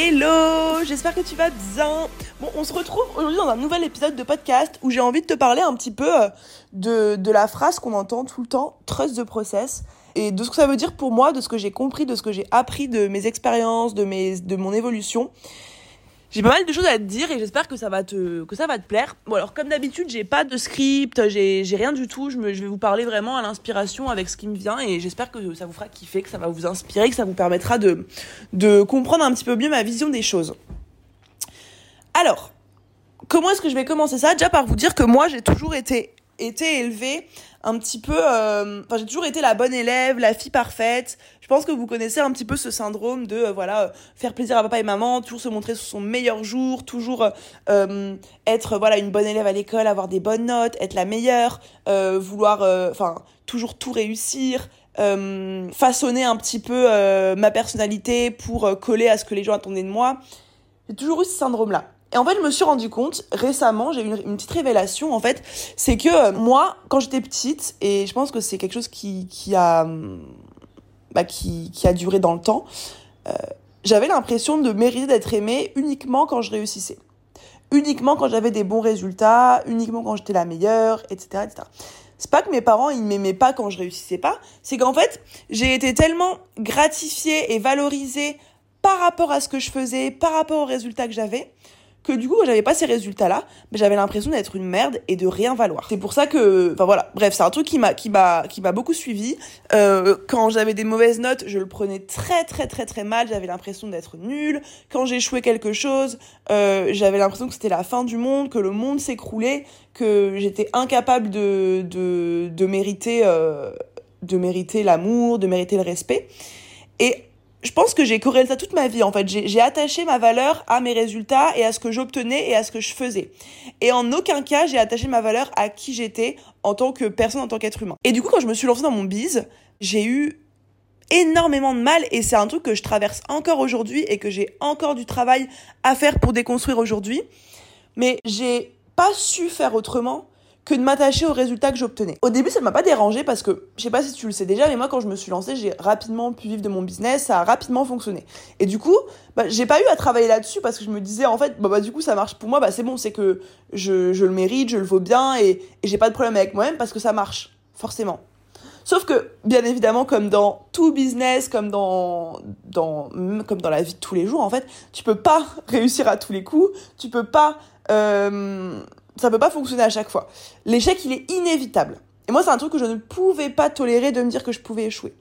Hello, j'espère que tu vas bien. Bon, on se retrouve aujourd'hui dans un nouvel épisode de podcast où j'ai envie de te parler un petit peu euh, de, de la phrase qu'on entend tout le temps, trust the process, et de ce que ça veut dire pour moi, de ce que j'ai compris, de ce que j'ai appris de mes expériences, de, mon évolution. J'ai pas mal de choses à te dire et j'espère que ça va te que ça va te plaire. Bon alors comme d'habitude, j'ai pas de script, j'ai rien du tout, je me je vais vous parler vraiment à l'inspiration avec ce qui me vient et j'espère que ça vous fera kiffer, que ça va vous inspirer, que ça vous permettra de de comprendre un petit peu mieux ma vision des choses. Alors, comment est-ce que je vais commencer ça? Déjà par vous dire que moi, j'ai toujours été été élevée un petit peu euh, enfin j'ai toujours été la bonne élève la fille parfaite. Je pense que vous connaissez un petit peu ce syndrome de euh, voilà euh, faire plaisir à papa et maman toujours se montrer sous son meilleur jour toujours être voilà une bonne élève à l'école avoir des bonnes notes être la meilleure vouloir enfin toujours tout réussir façonner un petit peu ma personnalité pour coller à ce que les gens attendaient de moi. J'ai toujours eu ce syndrome là et en fait, je me suis rendu compte récemment, j'ai eu une, petite révélation en fait, c'est que euh, moi, quand j'étais petite, et je pense que c'est quelque chose qui, qui a, bah, qui, qui a duré dans le temps, euh, j'avais l'impression de mériter d'être aimée uniquement quand je réussissais. Uniquement quand j'avais des bons résultats, uniquement quand j'étais la meilleure, etc. etc. C'est pas que mes parents ils m'aimaient pas quand je réussissais pas, c'est qu'en fait j'ai été tellement gratifiée et valorisée par rapport à ce que je faisais, par rapport aux résultats que j'avais, que du coup j'avais pas ces résultats là j'avais l'impression d'être une merde et de rien valoir. C'est pour ça que enfin voilà. Bref c'est un truc qui m'a qui m'a qui m'a beaucoup suivi. Euh, quand j'avais des mauvaises notes je le prenais très très très très mal. J'avais l'impression d'être nulle. Quand j'échouais quelque chose euh, j'avais l'impression que c'était la fin du monde que le monde s'écroulait que j'étais incapable de de de mériter euh, de mériter l'amour de mériter le respect. Et je pense que j'ai corrélé ça toute ma vie en fait. J'ai attaché ma valeur à mes résultats et à ce que j'obtenais et à ce que je faisais. Et en aucun cas j'ai attaché ma valeur à qui j'étais en tant que personne, en tant qu'être humain. Et du coup quand je me suis lancée dans mon bise, j'ai eu énormément de mal et c'est un truc que je traverse encore aujourd'hui et que j'ai encore du travail à faire pour déconstruire aujourd'hui. Mais j'ai pas su faire autrement que de m'attacher aux résultats que j'obtenais. Au début, ça ne m'a pas dérangé parce que, je sais pas si tu le sais déjà, mais moi, quand je me suis lancée, j'ai rapidement pu vivre de mon business, ça a rapidement fonctionné. Et du coup, bah, j'ai pas eu à travailler là-dessus parce que je me disais, en fait, bah, bah du coup, ça marche pour moi, bah c'est bon, c'est que je, le mérite, je le vaux bien et, et j'ai pas de problème avec moi-même parce que ça marche, forcément. Sauf que, bien évidemment, comme dans tout business, comme dans, dans, comme dans la vie de tous les jours, en fait, tu peux pas réussir à tous les coups, tu peux pas, euh, ça peut pas fonctionner à chaque fois. L'échec, il est inévitable. Et moi, c'est un truc que je ne pouvais pas tolérer de me dire que je pouvais échouer.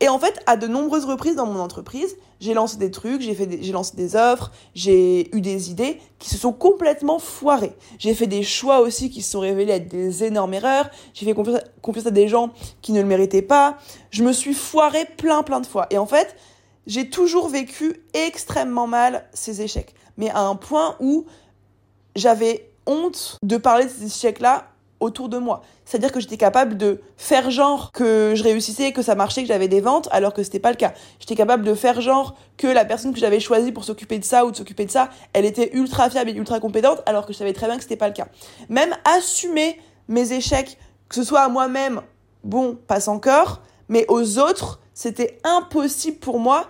Et en fait, à de nombreuses reprises dans mon entreprise, j'ai lancé des trucs, j'ai fait, j'ai lancé des offres, j'ai eu des idées qui se sont complètement foirées. J'ai fait des choix aussi qui se sont révélés être des énormes erreurs. J'ai fait confiance, confiance à des gens qui ne le méritaient pas. Je me suis foirée plein plein de fois. Et en fait, j'ai toujours vécu extrêmement mal ces échecs. Mais à un point où j'avais honte de parler de ces échecs-là autour de moi. C'est-à-dire que j'étais capable de faire genre que je réussissais, que ça marchait, que j'avais des ventes, alors que c'était pas le cas. J'étais capable de faire genre que la personne que j'avais choisie pour s'occuper de ça ou de s'occuper de ça, elle était ultra fiable et ultra compétente, alors que je savais très bien que c'était pas le cas. Même assumer mes échecs, que ce soit à moi-même, bon, passe encore, mais aux autres, c'était impossible pour moi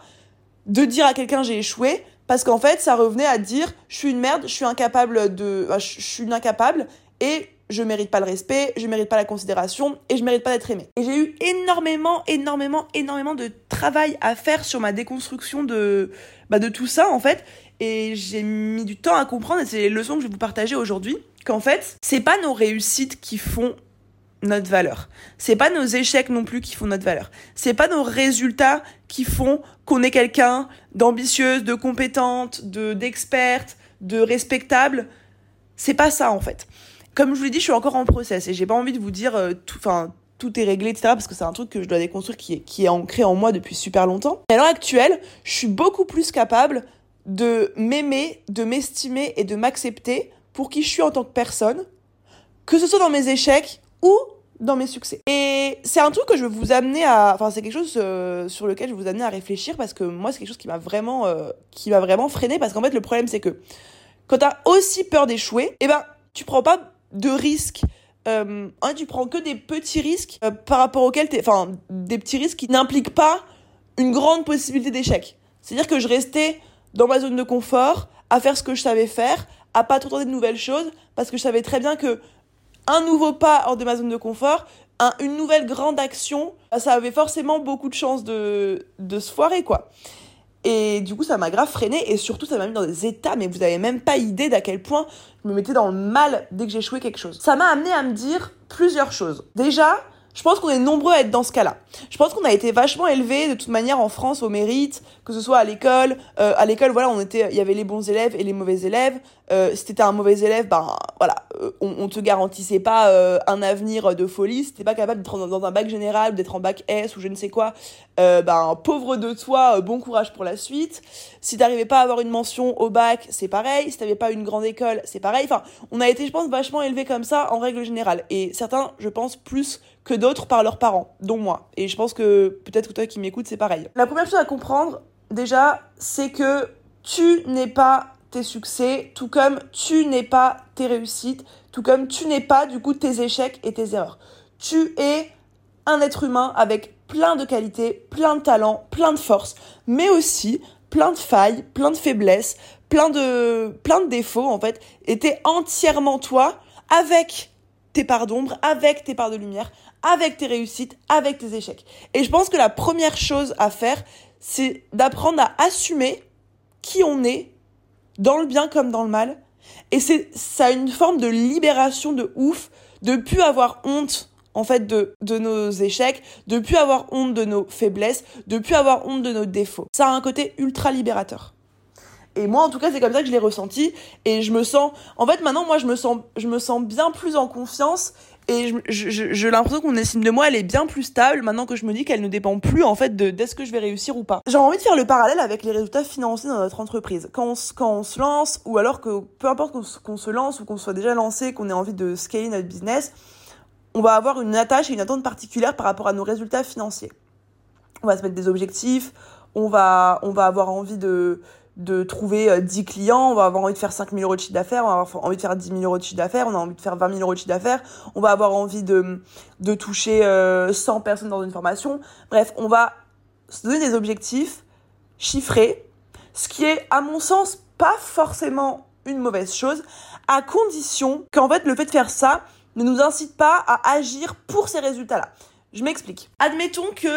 de dire à quelqu'un j'ai échoué parce qu'en fait, ça revenait à dire je suis une merde, je suis incapable de. Je suis incapable et je mérite pas le respect, je mérite pas la considération et je mérite pas d'être aimée. Et j'ai eu énormément, énormément, énormément de travail à faire sur ma déconstruction de, bah, de tout ça en fait. Et j'ai mis du temps à comprendre, et c'est les leçons que je vais vous partager aujourd'hui, qu'en fait, c'est pas nos réussites qui font notre valeur. C'est pas nos échecs non plus qui font notre valeur. C'est pas nos résultats qui font qu'on est quelqu'un d'ambitieuse, de compétente, de d'experte, de respectable. C'est pas ça en fait. Comme je vous l'ai dit, je suis encore en process et j'ai pas envie de vous dire euh, tout, enfin tout est réglé, etc. Parce que c'est un truc que je dois déconstruire qui est, qui est ancré en moi depuis super longtemps. Mais à l'heure actuelle, je suis beaucoup plus capable de m'aimer, de m'estimer et de m'accepter pour qui je suis en tant que personne, que ce soit dans mes échecs ou dans mes succès. Et c'est un truc que je veux vous amener à, enfin c'est quelque chose euh, sur lequel je veux vous amener à réfléchir parce que moi c'est quelque chose qui m'a vraiment, euh, qui m'a vraiment freiné parce qu'en fait le problème c'est que quand t'as aussi peur d'échouer, eh ben tu prends pas de risques. Euh, hein, tu prends que des petits risques par rapport auxquels t'es, enfin des petits risques qui n'impliquent pas une grande possibilité d'échec. C'est-à-dire que je restais dans ma zone de confort, à faire ce que je savais faire, à pas trop tenter de nouvelles choses, parce que je savais très bien que un nouveau pas hors de ma zone de confort, une nouvelle grande action, ça avait forcément beaucoup de chances de, se foirer, quoi. Et du coup, ça m'a grave freiné et surtout, ça m'a mis dans des états, mais vous avez même pas idée d'à quel point je me mettais dans le mal dès que j'échouais quelque chose. Ça m'a amené à me dire plusieurs choses. Déjà, je pense qu'on est nombreux à être dans ce cas-là. Je pense qu'on a été vachement élevés de toute manière en France au mérite, que ce soit à l'école. Euh, à l'école, voilà, on était, il y avait les bons élèves et les mauvais élèves. Euh, si t'étais un mauvais élève, ben voilà, euh, on, on te garantissait pas euh, un avenir de folie. Si t'étais pas capable d'être dans, un bac général, d'être en bac S ou je ne sais quoi, ben pauvre de toi, bon courage pour la suite. Si t'arrivais pas à avoir une mention au bac, c'est pareil. Si t'avais pas une grande école, c'est pareil. Enfin, on a été, je pense, vachement élevés comme ça en règle générale. Et certains, je pense, plus que d'autres par leurs parents, dont moi. Et je pense que peut-être que toi qui m'écoutes, c'est pareil. La première chose à comprendre, déjà, c'est que tu n'es pas tes succès, tout comme tu n'es pas tes réussites, tout comme tu n'es pas du coup tes échecs et tes erreurs. Tu es un être humain avec plein de qualités, plein de talents, plein de forces, mais aussi plein de failles, plein de faiblesses, plein de, plein de défauts en fait, et t'es entièrement toi avec tes parts d'ombre, avec tes parts de lumière, avec tes réussites, avec tes échecs. Et je pense que la première chose à faire, c'est d'apprendre à assumer qui on est, dans le bien comme dans le mal. Et c'est, ça a une forme de libération de ouf, de plus avoir honte, en fait, de, de nos échecs, de plus avoir honte de nos faiblesses, de plus avoir honte de nos défauts. Ça a un côté ultra libérateur. Et moi, en tout cas, c'est comme ça que je l'ai ressenti. Et je me sens, en fait, maintenant, moi, je me sens, je me sens bien plus en confiance et j'ai je, je, l'impression que mon estime de moi, elle est bien plus stable maintenant que je me dis qu'elle ne dépend plus en fait de d'est-ce que je vais réussir ou pas. J'ai envie de faire le parallèle avec les résultats financiers dans notre entreprise. Quand on, quand on se lance, ou alors que peu importe qu'on se lance ou qu'on soit déjà lancé, qu'on ait envie de scaler notre business, on va avoir une attache et une attente particulière par rapport à nos résultats financiers. On va se mettre des objectifs, on va, on va avoir envie de, de trouver 10 euh, clients, on va avoir envie de faire 5 000 euros de chiffre d'affaires, on va avoir envie de faire 10 000 euros de chiffre d'affaires, on a envie de faire 20 000 euros de chiffre d'affaires, on va avoir envie de, de toucher 100 euh, personnes dans une formation. Bref, on va se donner des objectifs chiffrés, ce qui est, à mon sens, pas forcément une mauvaise chose, à condition qu'en fait, le fait de faire ça ne nous incite pas à agir pour ces résultats-là. Je m'explique. Admettons que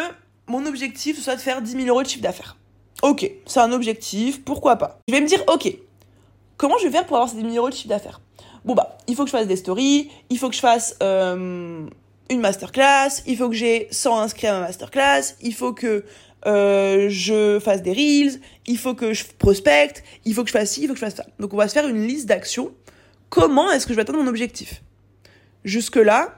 mon objectif soit de faire 10 000 euros de chiffre d'affaires. Ok, c'est un objectif, pourquoi pas. Je vais me dire, ok, comment je vais faire pour avoir ces 10 000 euros de chiffre d'affaires? Bon bah, il faut que je fasse des stories, il faut que je fasse euh, une masterclass, il faut que j'ai 100 inscrits à ma masterclass, il faut que euh, je fasse des reels, il faut que je prospecte, il faut que je fasse ci, il faut que je fasse ça. Donc on va se faire une liste d'actions. Comment est-ce que je vais atteindre mon objectif? Jusque-là,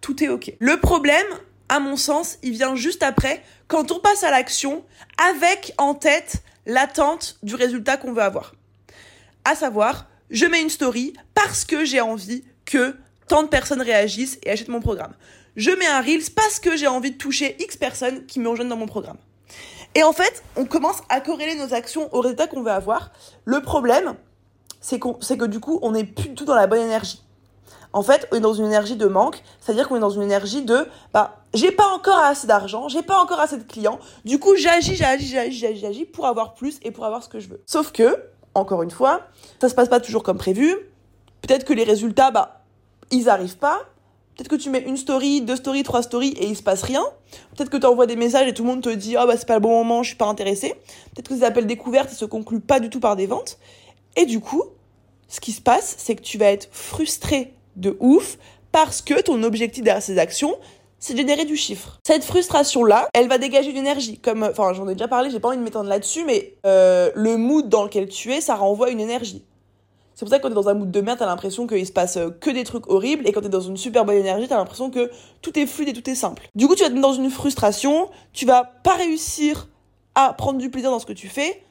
tout est ok. Le problème, à mon sens, il vient juste après, quand on passe à l'action, avec en tête l'attente du résultat qu'on veut avoir. À savoir, je mets une story parce que j'ai envie que tant de personnes réagissent et achètent mon programme. Je mets un Reels parce que j'ai envie de toucher X personnes qui me rejoignent dans mon programme. Et en fait, on commence à corréler nos actions au résultat qu'on veut avoir. Le problème, c'est que du coup, on n'est plus du tout dans la bonne énergie en fait, on est dans une énergie de manque, c'est-à-dire qu'on est dans une énergie de bah j'ai pas encore assez d'argent, j'ai pas encore assez de clients, du coup j'agis, j'agis, j'agis, j'agis, j'agis pour avoir plus et pour avoir ce que je veux. Sauf que, encore une fois, ça se passe pas toujours comme prévu. Peut-être que les résultats, bah, ils arrivent pas. Peut-être que tu mets une story, deux stories, trois stories et il se passe rien. Peut-être que tu envoies des messages et tout le monde te dit, ah bah c'est pas le bon moment, je suis pas intéressé. Peut-être que ces appels découvertes, ils se concluent pas du tout par des ventes. Et du coup, ce qui se passe, c'est que tu vas être frustré de ouf parce que ton objectif derrière ces actions, c'est de générer du chiffre. Cette frustration-là, elle va dégager de l'énergie. Comme, enfin, j'en ai déjà parlé, j'ai pas envie de m'étendre là-dessus, mais euh, le mood dans lequel tu es, ça renvoie une énergie. C'est pour ça que quand t'es dans un mood de merde, t'as l'impression qu'il se passe euh, que des trucs horribles, et quand t'es dans une super bonne énergie, t'as l'impression que tout est fluide et tout est simple. Du coup, tu vas être dans une frustration, tu vas pas réussir à prendre du plaisir dans ce que tu fais,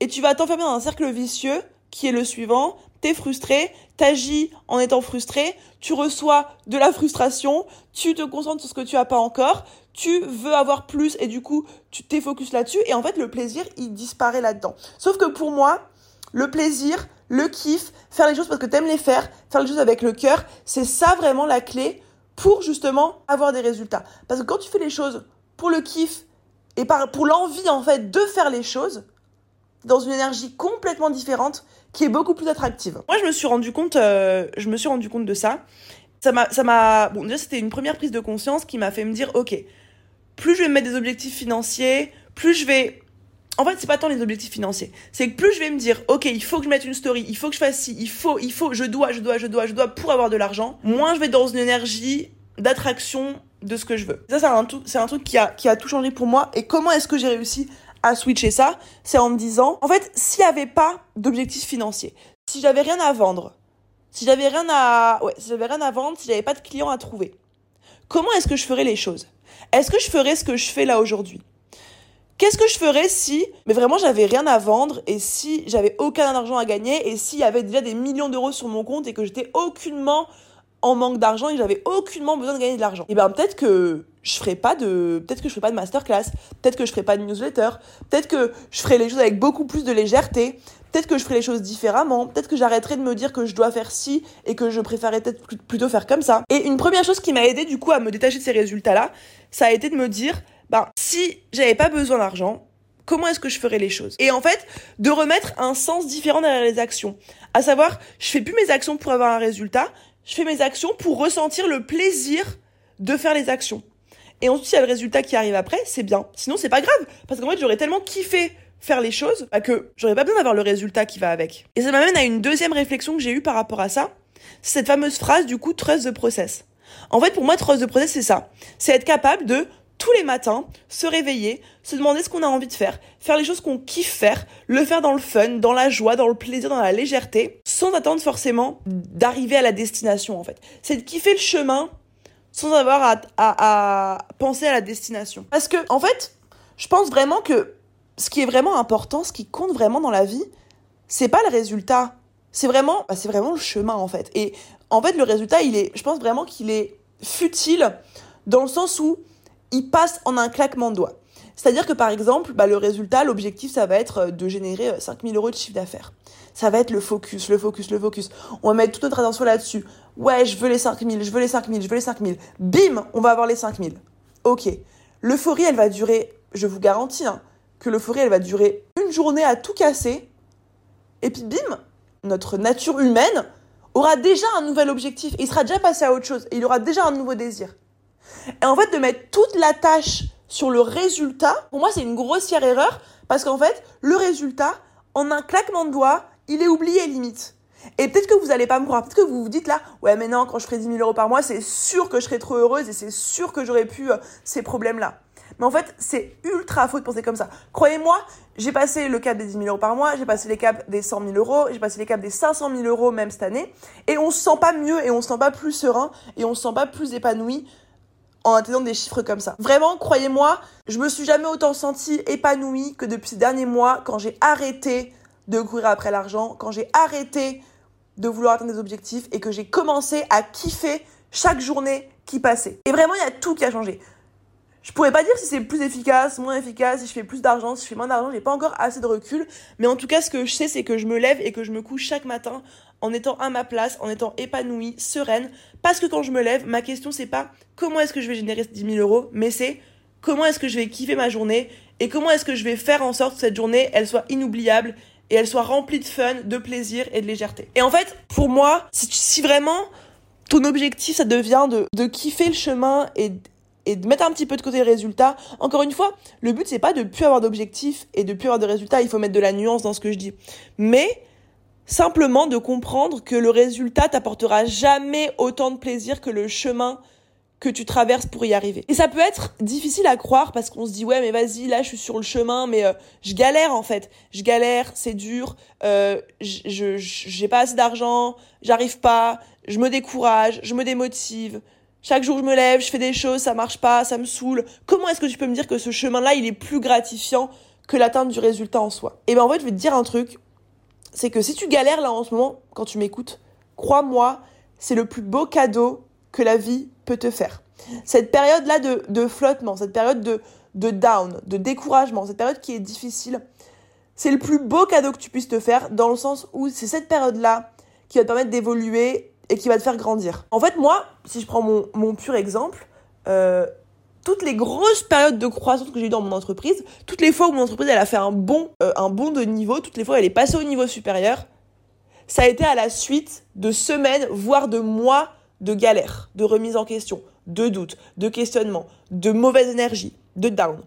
et tu vas t'enfermer dans un cercle vicieux qui est le suivant frustré, t'agis en étant frustré, tu reçois de la frustration, tu te concentres sur ce que tu as pas encore, tu veux avoir plus et du coup tu t'es focus là-dessus et en fait le plaisir il disparaît là-dedans. Sauf que pour moi, le plaisir, le kiff, faire les choses parce que t'aimes les faire, faire les choses avec le cœur, c'est ça vraiment la clé pour justement avoir des résultats. Parce que quand tu fais les choses pour le kiff et pour l'envie en fait de faire les choses, dans une énergie complètement différente qui est beaucoup plus attractive. Moi, je me suis rendu compte, euh, je me suis rendu compte de ça. Ça m'a, bon, déjà, c'était une première prise de conscience qui m'a fait me dire, ok, plus je vais me mettre des objectifs financiers, plus je vais en fait, c'est pas tant les objectifs financiers. C'est que plus je vais me dire, ok, il faut que je mette une story, il faut que je fasse ci, il faut, il faut, je dois, je dois, je dois, je dois pour avoir de l'argent, moins je vais dans une énergie d'attraction de ce que je veux. Ça, c'est un, c'est un truc qui a, qui a tout changé pour moi. Et comment est-ce que j'ai réussi à switcher ça C'est en me disant, en fait, s'il n'y avait pas d'objectifs financiers, si j'avais rien à vendre, si j'avais rien à, ouais, si j'avais rien à vendre, si j'avais pas de clients à trouver, comment est-ce que je ferais les choses? Est-ce que je ferais ce que je fais là aujourd'hui? Qu'est-ce que je ferais si, mais vraiment, j'avais rien à vendre et si j'avais aucun argent à gagner et s'il y avait déjà des millions d'euros sur mon compte et que j'étais aucunement en manque d'argent et j'avais aucunement besoin de gagner de l'argent. Et ben peut-être que je ferais pas de peut-être que je ferais pas de masterclass, peut-être que je ferais pas de newsletter, peut-être que je ferais les choses avec beaucoup plus de légèreté, peut-être que je ferais les choses différemment, peut-être que j'arrêterais de me dire que je dois faire ci et que je préférerais peut-être plutôt faire comme ça. Et une première chose qui m'a aidé du coup à me détacher de ces résultats-là, ça a été de me dire ben, si j'avais pas besoin d'argent, comment est-ce que je ferais les choses? Et en fait, de remettre un sens différent derrière les actions. À savoir, je fais plus mes actions pour avoir un résultat, je fais mes actions pour ressentir le plaisir de faire les actions. Et ensuite, il y a le résultat qui arrive après, c'est bien. Sinon, c'est pas grave. Parce qu'en fait, j'aurais tellement kiffé faire les choses bah, que j'aurais pas besoin d'avoir le résultat qui va avec. Et ça m'amène à une deuxième réflexion que j'ai eue par rapport à ça. C'est cette fameuse phrase, du coup, trust the process. En fait, pour moi, trust the process, c'est ça. C'est être capable de tous les matins, se réveiller, se demander ce qu'on a envie de faire, faire les choses qu'on kiffe faire, le faire dans le fun, dans la joie, dans le plaisir, dans la légèreté, sans attendre forcément d'arriver à la destination en fait. C'est de kiffer le chemin sans avoir à, penser à la destination. Parce que, en fait, je pense vraiment que ce qui est vraiment important, ce qui compte vraiment dans la vie, c'est pas le résultat. C'est vraiment, bah, c'est vraiment le chemin en fait. Et en fait, le résultat, il est, je pense vraiment qu'il est futile dans le sens où il passe en un claquement de doigts. C'est-à-dire que par exemple, bah, le résultat, l'objectif, ça va être euh, de générer 5000 euh, euros de chiffre d'affaires. Ça va être le focus, le focus, le focus. On va mettre toute notre attention là-dessus. Ouais, je veux les 5000, je veux les 5000, je veux les 5000. Bim, on va avoir les 5000. Ok. L'euphorie, elle va durer, je vous garantis, hein, que l'euphorie, elle va durer une journée à tout casser. Et puis bim, notre nature humaine aura déjà un nouvel objectif. Et il sera déjà passé à autre chose. Il aura déjà un nouveau désir. Et en fait, de mettre toute la tâche sur le résultat, pour moi, c'est une grossière erreur parce qu'en fait, le résultat, en un claquement de doigts, il est oublié limite. Et peut-être que vous allez pas me croire, peut-être que vous vous dites là, ouais mais non, quand je ferai 10 000 euros par mois, c'est sûr que je serai trop heureuse et c'est sûr que j'aurais pu euh, ces problèmes-là. Mais en fait, c'est ultra faux de penser comme ça. Croyez-moi, j'ai passé le cap des 10 000 euros par mois, j'ai passé les caps des 100 000 euros, j'ai passé les caps des 500 000 euros même cette année, et on se sent pas mieux et on se sent pas plus serein et on se sent pas plus épanoui en atteignant des chiffres comme ça. Vraiment, croyez-moi, je me suis jamais autant sentie épanouie que depuis ces derniers mois quand j'ai arrêté de courir après l'argent, quand j'ai arrêté de vouloir atteindre des objectifs et que j'ai commencé à kiffer chaque journée qui passait. Et vraiment, il y a tout qui a changé. Je pourrais pas dire si c'est plus efficace, moins efficace, si je fais plus d'argent, si je fais moins d'argent, j'ai pas encore assez de recul, mais en tout cas, ce que je sais, c'est que je me lève et que je me couche chaque matin en étant à ma place, en étant épanouie, sereine. Parce que quand je me lève, ma question c'est pas comment est-ce que je vais générer 10 000 euros, mais c'est comment est-ce que je vais kiffer ma journée et comment est-ce que je vais faire en sorte que cette journée elle soit inoubliable et elle soit remplie de fun, de plaisir et de légèreté. Et en fait, pour moi, si, vraiment ton objectif ça devient de, de kiffer le chemin et, et de mettre un petit peu de côté le résultat. Encore une fois, le but c'est pas de plus avoir d'objectifs et de plus avoir de résultats, il faut mettre de la nuance dans ce que je dis. Mais Simplement de comprendre que le résultat t'apportera jamais autant de plaisir que le chemin que tu traverses pour y arriver. Et ça peut être difficile à croire parce qu'on se dit ouais mais vas-y là je suis sur le chemin mais euh, je galère en fait, je galère, c'est dur, euh, je j'ai pas assez d'argent, j'arrive pas, je me décourage, je me démotive. Chaque jour je me lève, je fais des choses, ça marche pas, ça me saoule. Comment est-ce que tu peux me dire que ce chemin-là il est plus gratifiant que l'atteinte du résultat en soi? Et ben en fait je vais te dire un truc, c'est que si tu galères là en ce moment, quand tu m'écoutes, crois-moi, c'est le plus beau cadeau que la vie peut te faire. Cette période-là de, de, flottement, cette période de, de down, de découragement, cette période qui est difficile, c'est le plus beau cadeau que tu puisses te faire dans le sens où c'est cette période-là qui va te permettre d'évoluer et qui va te faire grandir. En fait, moi, si je prends mon, mon pur exemple, euh, toutes les grosses périodes de croissance que j'ai eues dans mon entreprise, toutes les fois où mon entreprise a fait un bon, euh, un bon de niveau, toutes les fois où elle est passée au niveau supérieur, ça a été à la suite de semaines, voire de mois de galères, de remise en question, de doutes, de questionnements, de mauvaise énergie, de down.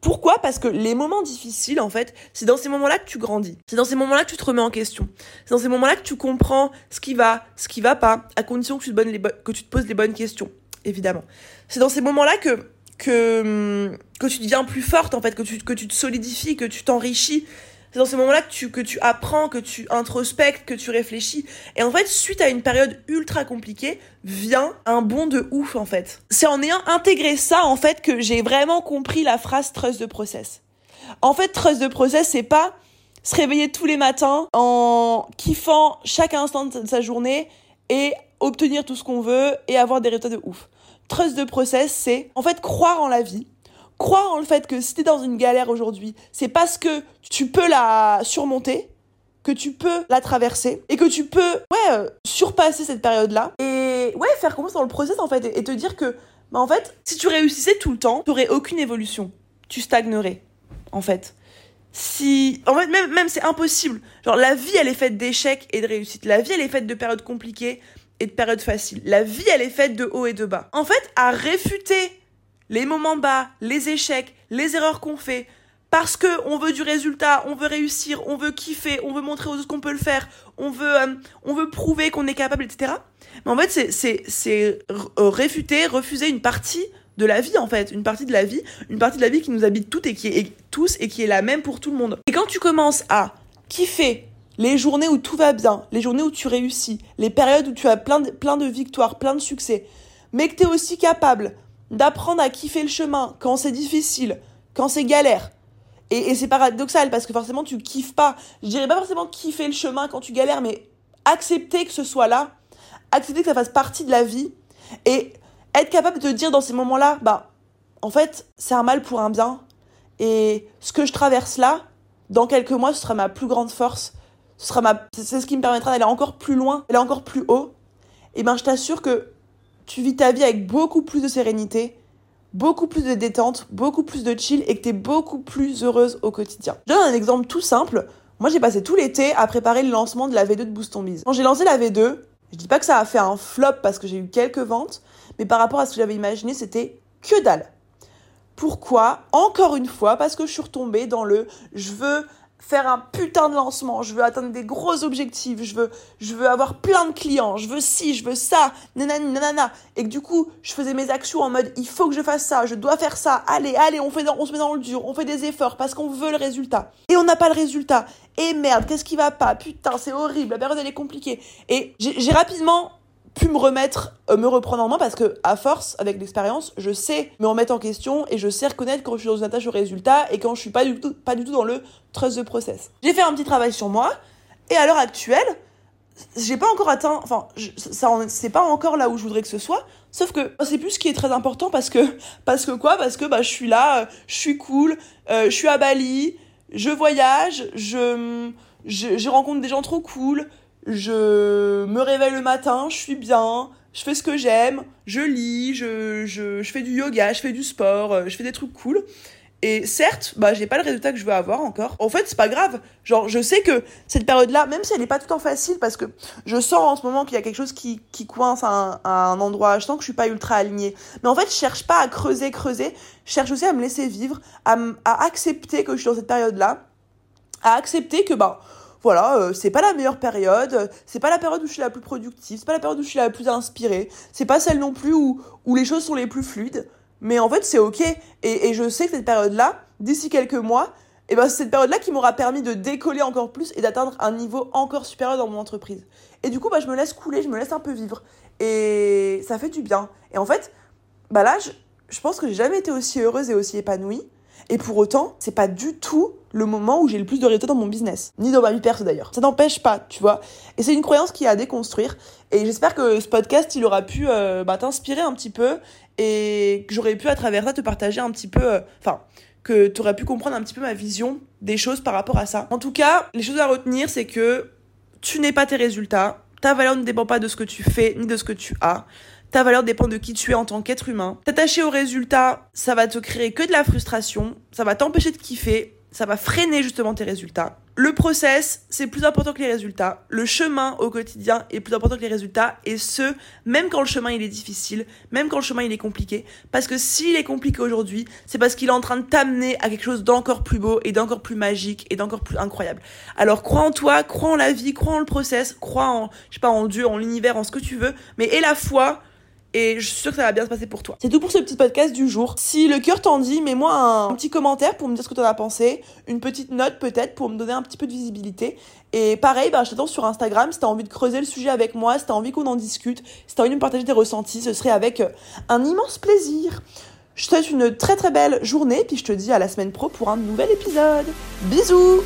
Pourquoi? Parce que les moments difficiles, en fait, c'est dans ces moments-là que tu grandis. C'est dans ces moments-là que tu te remets en question. C'est dans ces moments-là que tu comprends ce qui va, ce qui va pas, à condition que tu te poses les bonnes questions, évidemment. C'est dans ces moments-là que, que, que tu deviens plus forte, en fait, que tu, que tu te solidifies, que tu t'enrichis. C'est dans ces moments-là que tu, que tu apprends, que tu introspectes, que tu réfléchis. Et en fait, suite à une période ultra compliquée, vient un bond de ouf, en fait. C'est en ayant intégré ça, en fait, que j'ai vraiment compris la phrase trust de process. En fait, trust de process, c'est pas se réveiller tous les matins en kiffant chaque instant de sa journée et obtenir tout ce qu'on veut et avoir des résultats de ouf. Trust de process, c'est en fait croire en la vie, croire en le fait que si t'es dans une galère aujourd'hui, c'est parce que tu peux la surmonter, que tu peux la traverser et que tu peux ouais euh, surpasser cette période-là et ouais faire confiance dans le process en fait et, te dire que bah en fait si tu réussissais tout le temps, t'aurais aucune évolution, tu stagnerais en fait. Si en fait même même c'est impossible. Genre la vie elle est faite d'échecs et de réussites. La vie elle est faite de périodes compliquées et de périodes faciles. La vie elle est faite de hauts et de bas. En fait, à réfuter les moments bas, les échecs, les erreurs qu'on fait, parce que on veut du résultat, on veut réussir, on veut kiffer, on veut montrer aux autres qu'on peut le faire, on veut, euh, on veut prouver qu'on est capable, etc. Mais en fait, c'est, c'est, c'est euh, réfuter, refuser une partie de la vie, en fait, une partie de la vie, une partie de la vie qui nous habite toutes et qui est, tous et qui est la même pour tout le monde. Et quand tu commences à kiffer les journées où tout va bien, les journées où tu réussis, les périodes où tu as plein de, plein de victoires, plein de succès, mais que tu es aussi capable d'apprendre à kiffer le chemin quand c'est difficile, quand c'est galère. Et, c'est paradoxal parce que forcément tu kiffes pas. Je dirais pas forcément kiffer le chemin quand tu galères, mais accepter que ce soit là, accepter que ça fasse partie de la vie et être capable de te dire dans ces moments-là, bah, en fait, c'est un mal pour un bien. Et ce que je traverse là, dans quelques mois, ce sera ma plus grande force. Ce sera ma, c'est ce qui me permettra d'aller encore plus loin, d'aller encore plus haut. Et ben, je t'assure que tu vis ta vie avec beaucoup plus de sérénité, beaucoup plus de détente, beaucoup plus de chill et que tu es beaucoup plus heureuse au quotidien. Je donne un exemple tout simple. Moi, j'ai passé tout l'été à préparer le lancement de la V2 de Boost Quand j'ai lancé la V2, je dis pas que ça a fait un flop parce que j'ai eu quelques ventes, mais par rapport à ce que j'avais imaginé, c'était que dalle. Pourquoi? Encore une fois, parce que je suis retombée dans le je veux faire un putain de lancement, je veux atteindre des gros objectifs, je veux, je veux avoir plein de clients, je veux ci, je veux ça, nanani, nanana. Et que du coup, je faisais mes actions en mode, il faut que je fasse ça, je dois faire ça, allez, allez, on, fait on se met dans le dur, on fait des efforts parce qu'on veut le résultat. Et on n'a pas le résultat. Et merde, qu'est-ce qui va pas? Putain, c'est horrible, la période elle est compliquée. Et j'ai rapidement pu me remettre, euh, me reprendre en main parce que, à force, avec l'expérience, je sais me remettre en question et je sais reconnaître quand je suis dans une attache au résultat et quand je suis pas du tout, pas du tout dans le trust the process. J'ai fait un petit travail sur moi et à l'heure actuelle, j'ai pas encore atteint, enfin, ça, c'est pas encore là où je voudrais que ce soit. Sauf que c'est plus ce qui est très important parce que, parce que quoi? Parce que bah, je suis là, je suis cool, euh, je suis à Bali, je voyage, je, je rencontre des gens trop cool, je me réveille le matin, je suis bien, je fais ce que j'aime, je lis, je, je, je, fais du yoga, je fais du sport, euh, je fais des trucs cool. Et certes, bah, j'ai pas le résultat que je veux avoir encore. En fait, c'est pas grave. Genre, je sais que cette période-là, même si elle est pas tout le temps facile, parce que je sens en ce moment qu'il y a quelque chose qui, qui coince à un, endroit, je sens que je suis pas ultra alignée. Mais en fait, je cherche pas à creuser, creuser. Je cherche aussi à me laisser vivre, à, à accepter que je suis dans cette période-là, à accepter que, bah, voilà, euh, c'est pas la meilleure période, c'est pas la période où je suis la plus productive, c'est pas la période où je suis la plus inspirée, c'est pas celle non plus où, où les choses sont les plus fluides, mais en fait c'est ok, et, et je sais que cette période-là, d'ici quelques mois, eh ben c'est cette période-là qui m'aura permis de décoller encore plus et d'atteindre un niveau encore supérieur dans mon entreprise. Et du coup, bah, je me laisse couler, je me laisse un peu vivre, et ça fait du bien. Et en fait, bah là, je, je pense que j'ai jamais été aussi heureuse et aussi épanouie, et pour autant, c'est pas du tout le moment où j'ai le plus de résultats dans mon business, ni dans ma vie perso d'ailleurs. Ça n'empêche pas, tu vois. Et c'est une croyance qui a à déconstruire. Et j'espère que ce podcast, il aura pu euh, bah, t'inspirer un petit peu et que j'aurais pu à travers ça te partager un petit peu, euh, enfin, que tu aurais pu comprendre un petit peu ma vision des choses par rapport à ça. En tout cas, les choses à retenir, c'est que tu n'es pas tes résultats. Ta valeur ne dépend pas de ce que tu fais ni de ce que tu as. Ta valeur dépend de qui tu es en tant qu'être humain. T'attacher au résultat, ça va te créer que de la frustration, ça va t'empêcher de kiffer, ça va freiner justement tes résultats. Le process, c'est plus important que les résultats. Le chemin au quotidien est plus important que les résultats. Et ce, même quand le chemin il est difficile, même quand le chemin il est compliqué. Parce que s'il est compliqué aujourd'hui, c'est parce qu'il est en train de t'amener à quelque chose d'encore plus beau et d'encore plus magique et d'encore plus incroyable. Alors crois en toi, crois en la vie, crois en le process, crois en, je sais pas, en Dieu, en l'univers, en ce que tu veux. Mais aie la foi et je suis sûre que ça va bien se passer pour toi. C'est tout pour ce petit podcast du jour. Si le cœur t'en dit, mets-moi un, petit commentaire pour me dire ce que t'en as pensé, une petite note peut-être pour me donner un petit peu de visibilité. Et pareil, bah, je t'attends sur Instagram si t'as envie de creuser le sujet avec moi, si t'as envie qu'on en discute, si t'as envie de me partager tes ressentis, ce serait avec euh, un immense plaisir. Je te souhaite une très très belle journée, puis je te dis à la semaine pro pour un nouvel épisode. Bisous